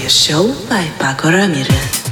apie siaubą į pakorą mirę.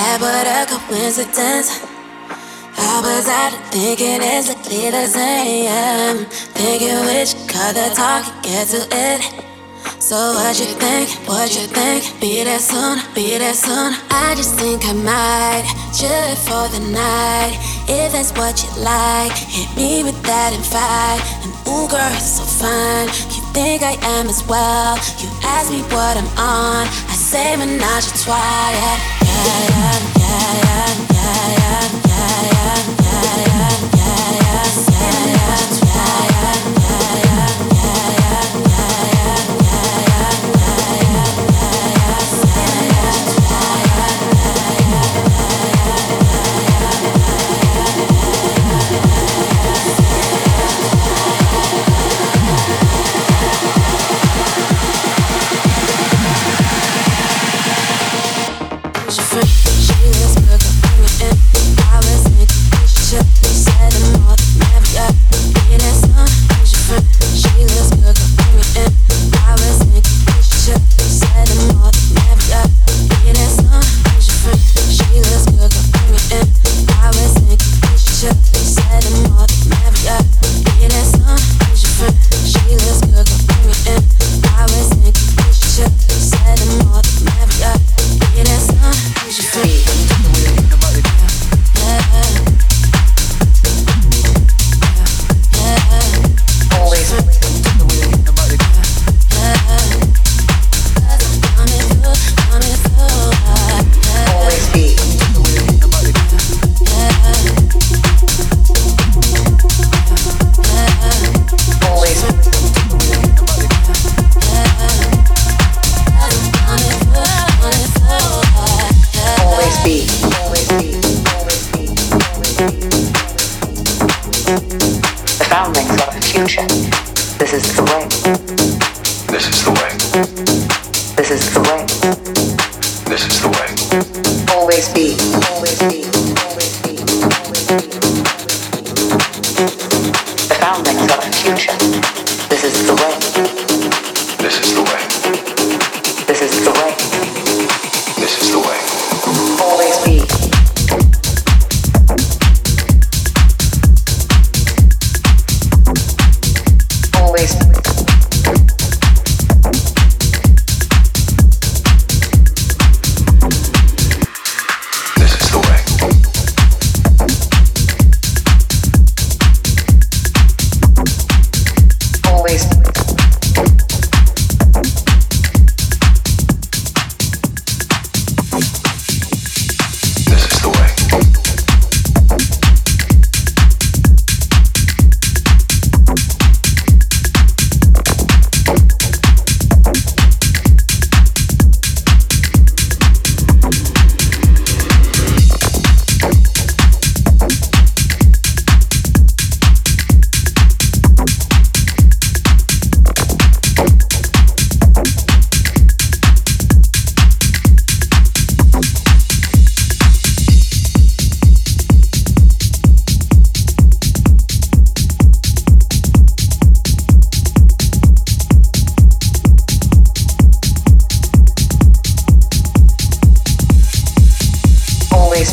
That? A coincidence. I was out thinking exactly the same. Thinking which color talk get to it. So what you think? What you think? Be there soon, be there soon. I just think I might chill for the night. If that's what you like, hit me with that fight. And ooh, girl, you're so fine. Think I am as well? You ask me what I'm on. I say menage a trois. Yeah, yeah, yeah, yeah, yeah, yeah, yeah,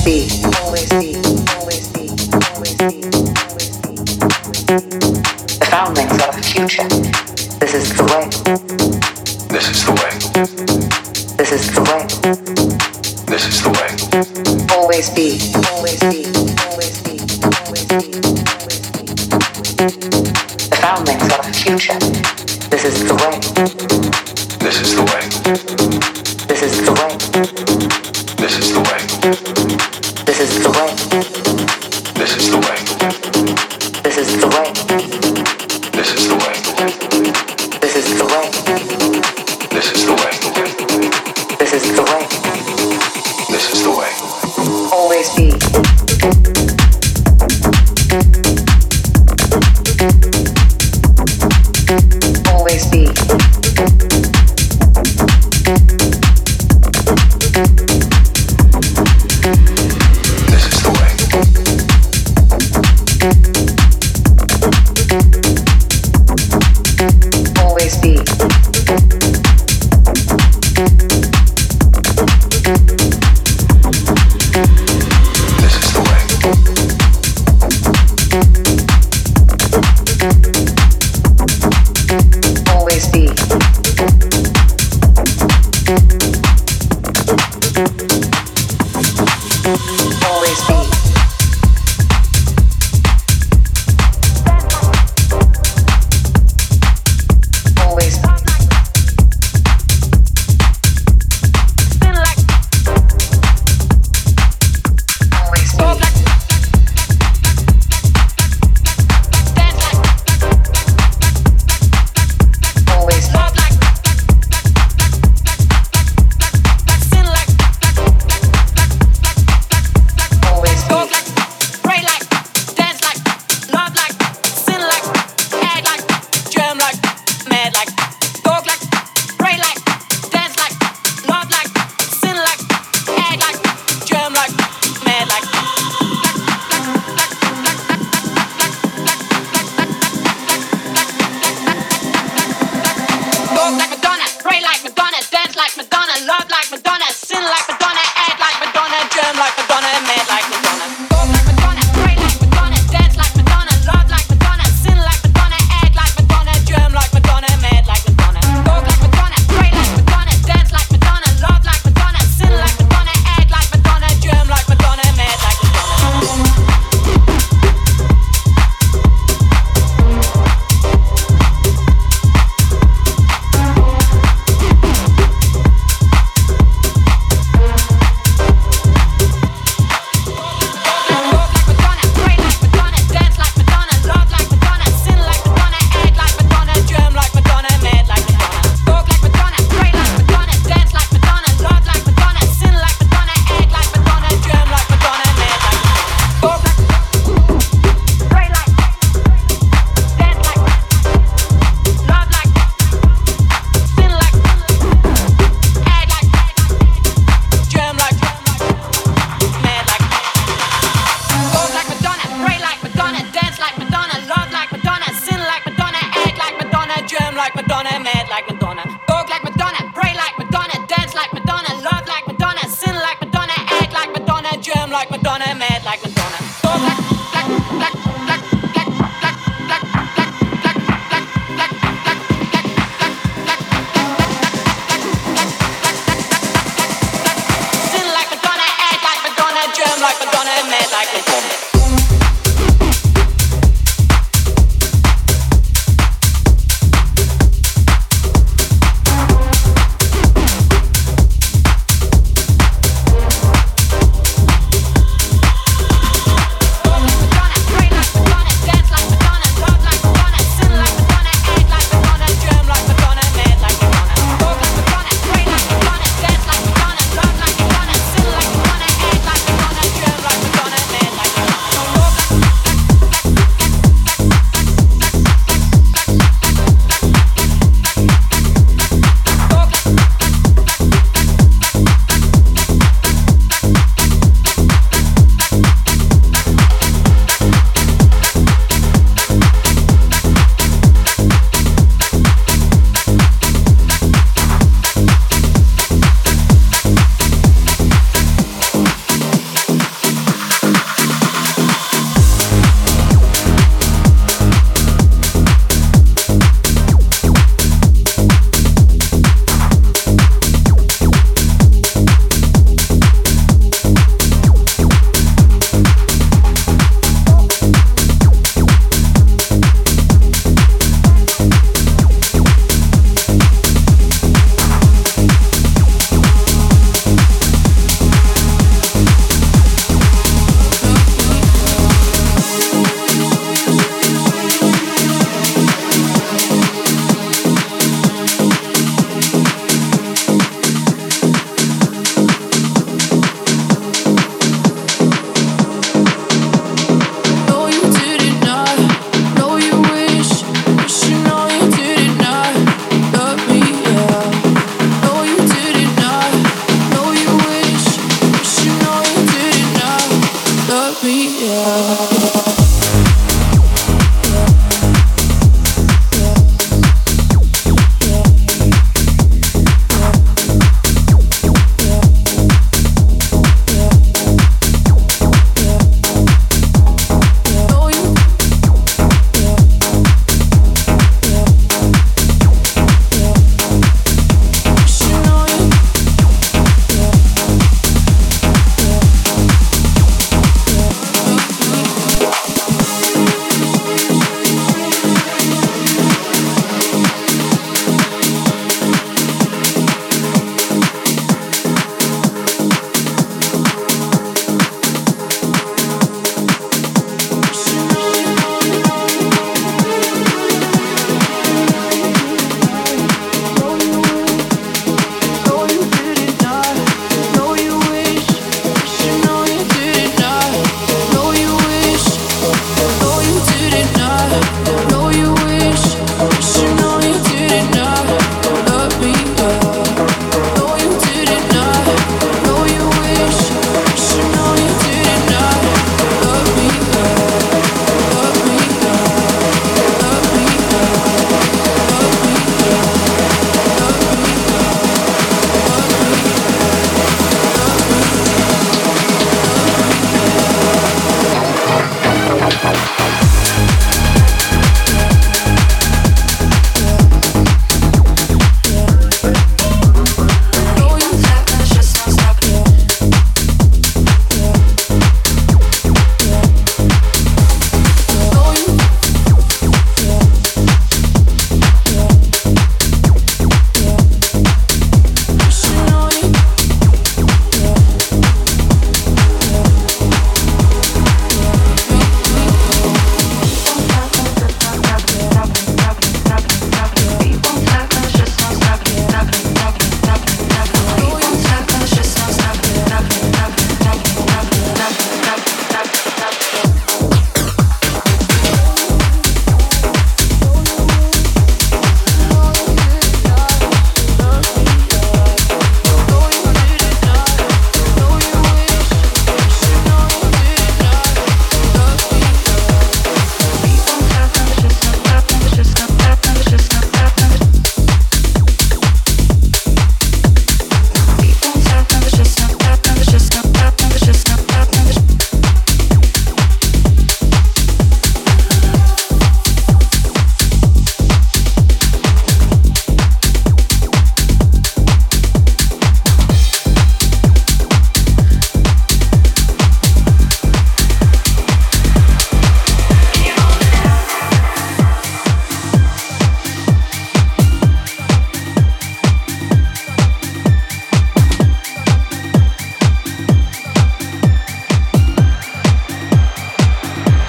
be, always be, always be, always be, always be. The foundlings are the future. This is the way. This is the way. This is the way. This is the way. Always be, always be, always be, always be, always be. The foundlings are the future. This is the way. This is the way. This is the way. This is the way this is the way. like Madonna and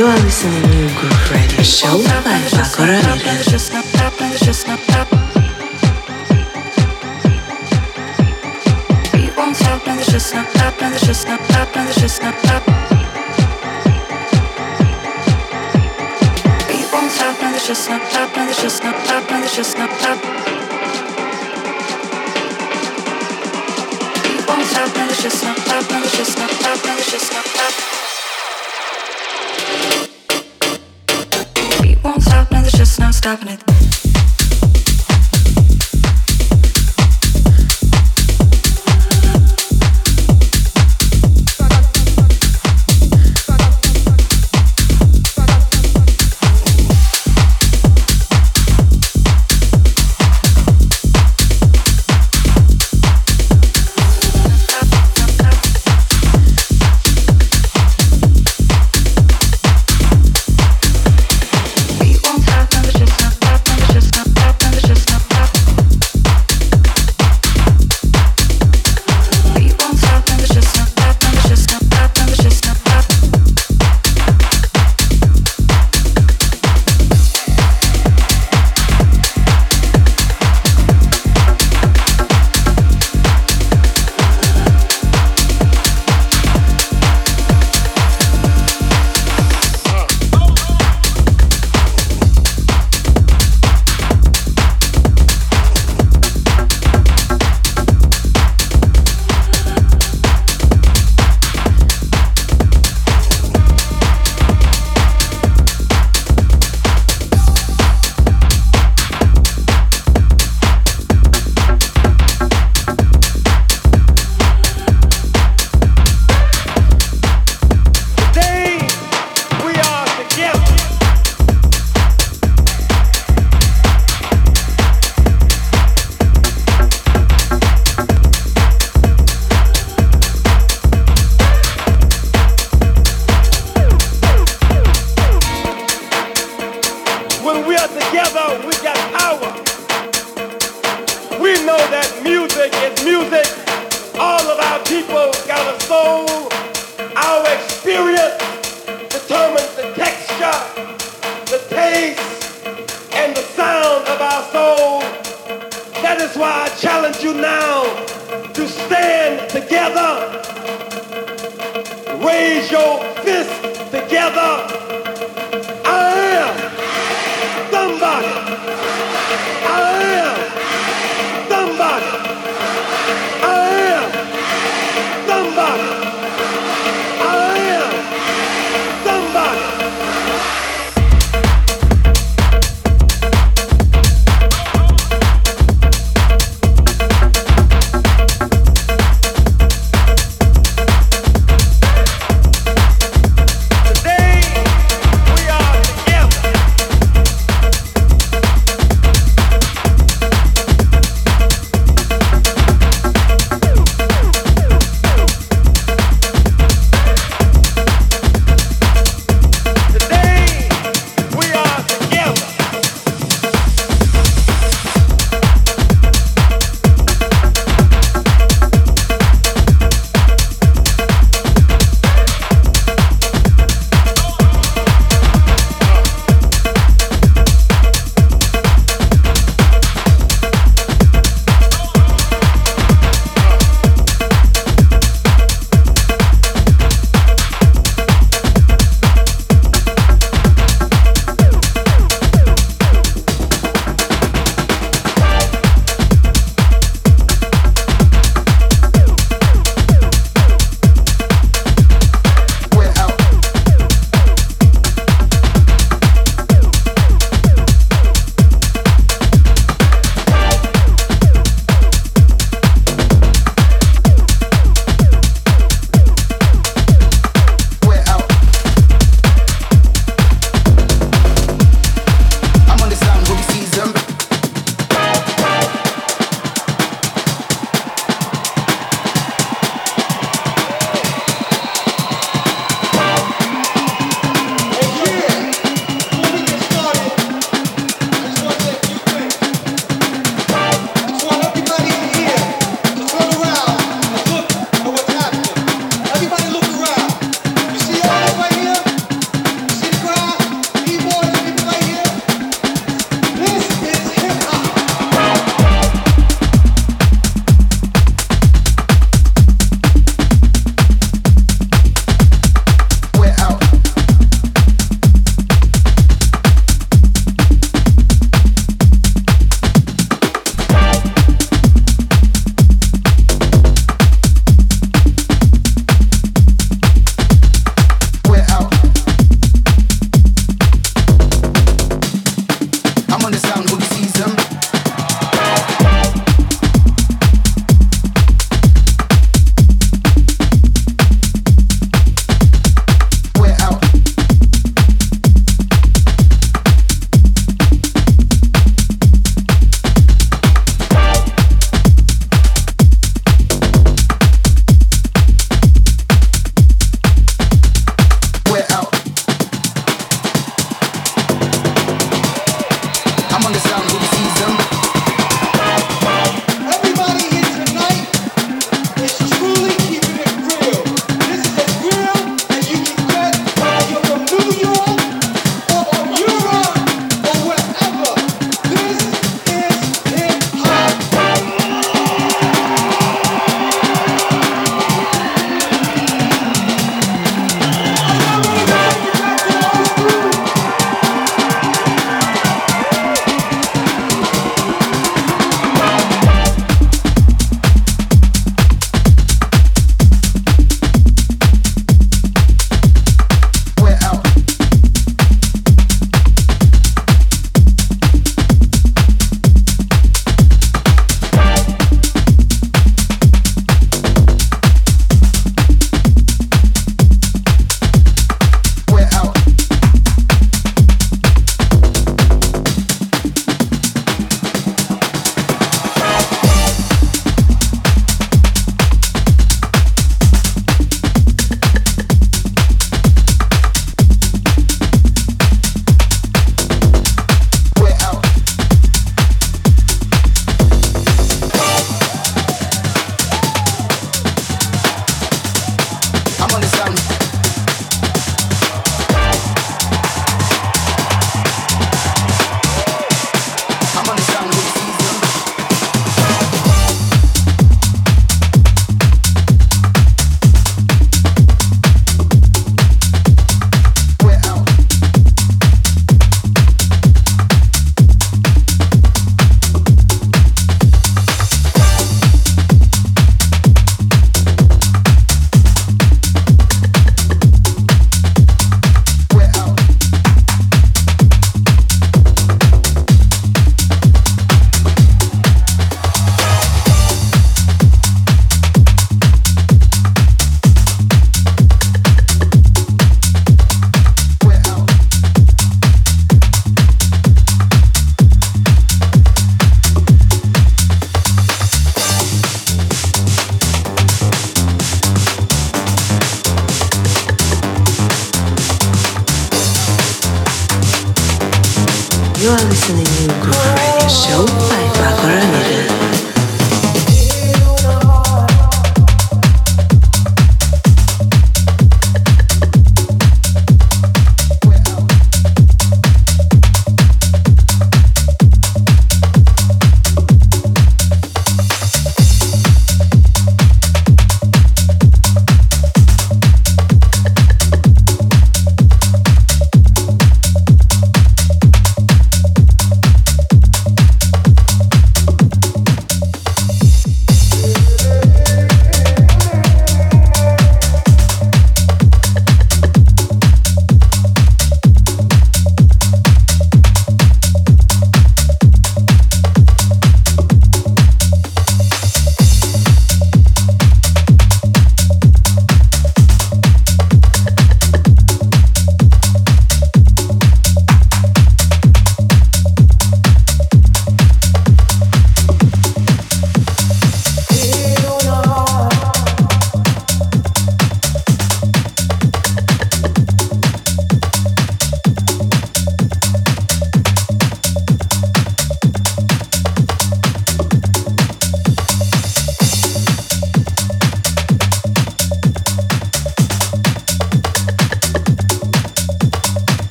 You are listening to Groove Radio Show by Pako Ramirez. just not popping, it's just not it's just not popping. Keep it's just not popping, it's just not it's just not popping. stopping it.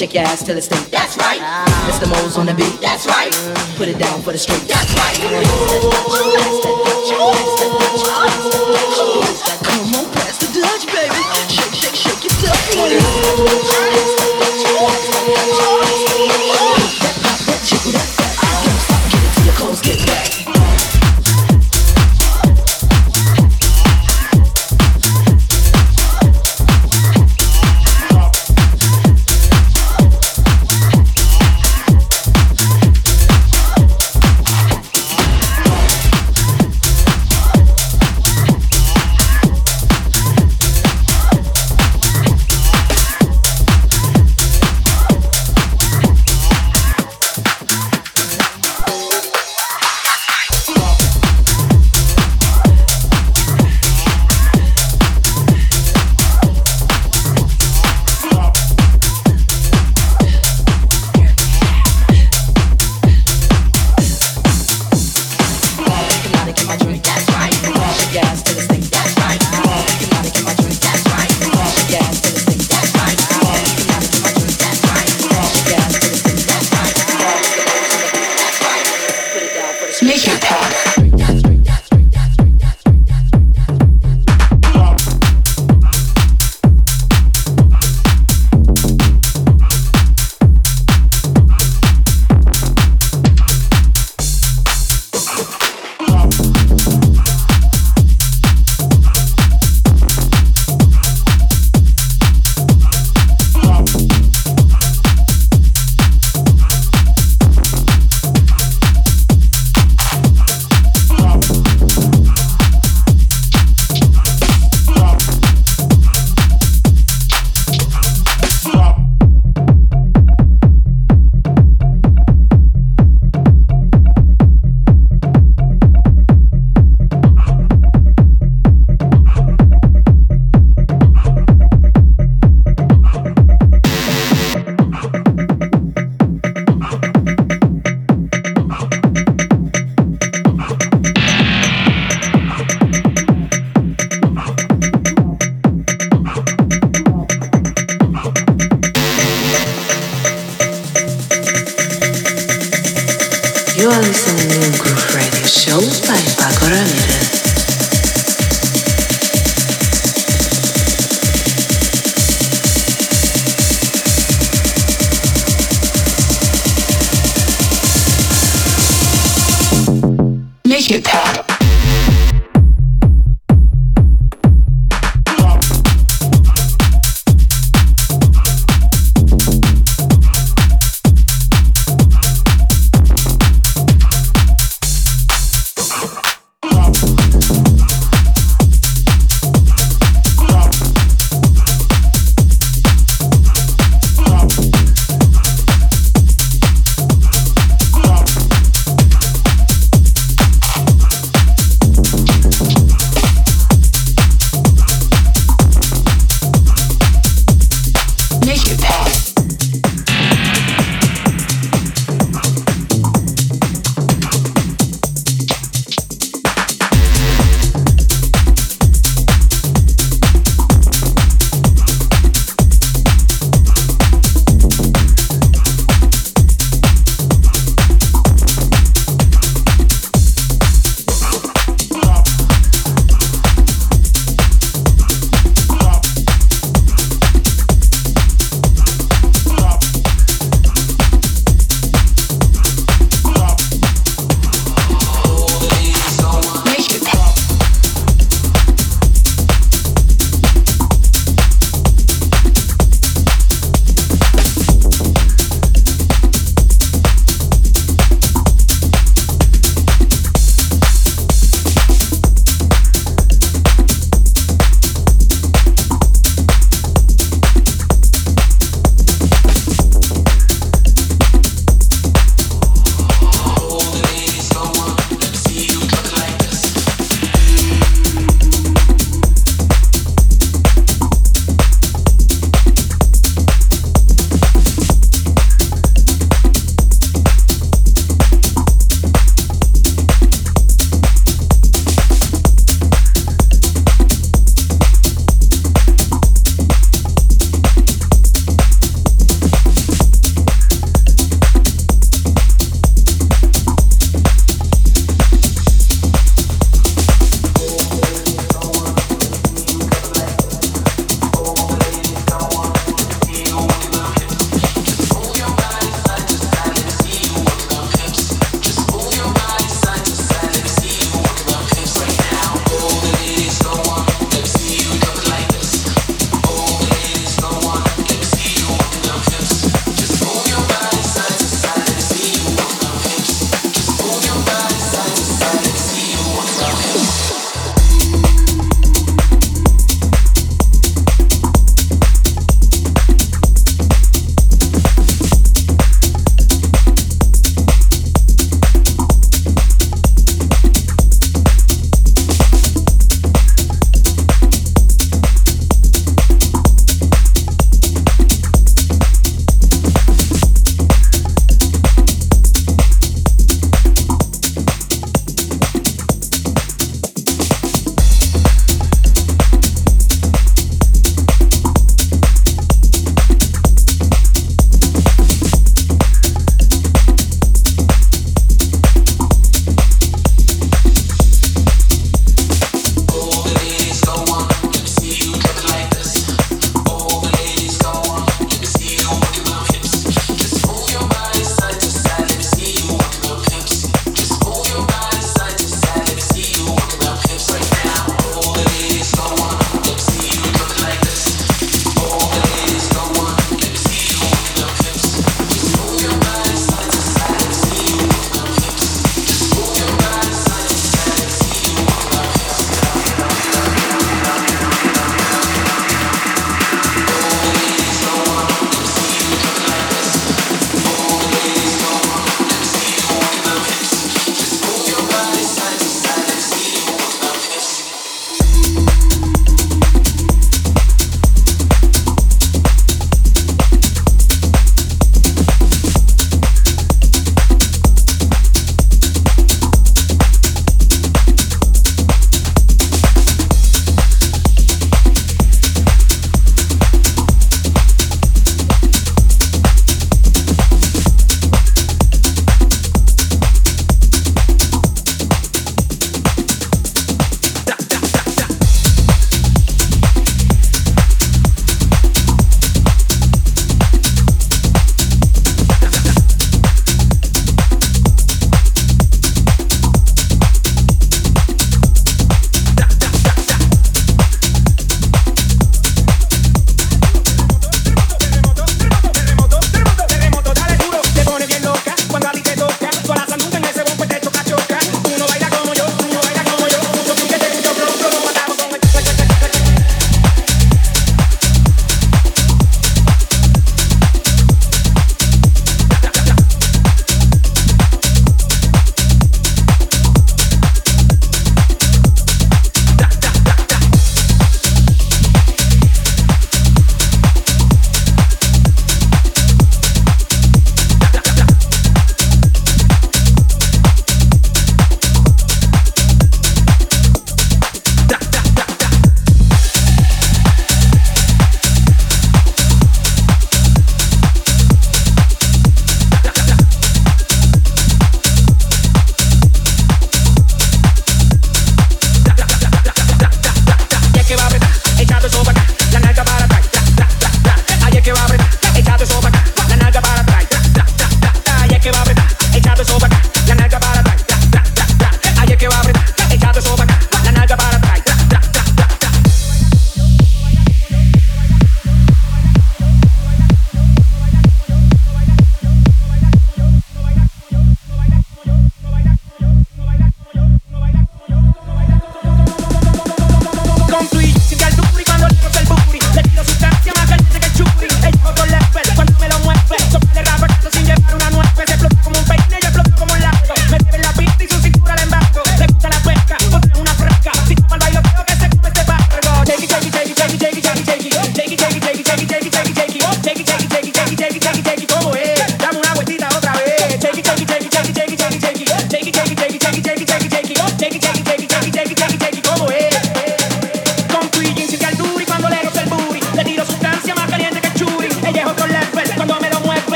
Shake your ass till it's stink, that's right. It's the moles on the beat, that's right. Put it down for the street, that's right.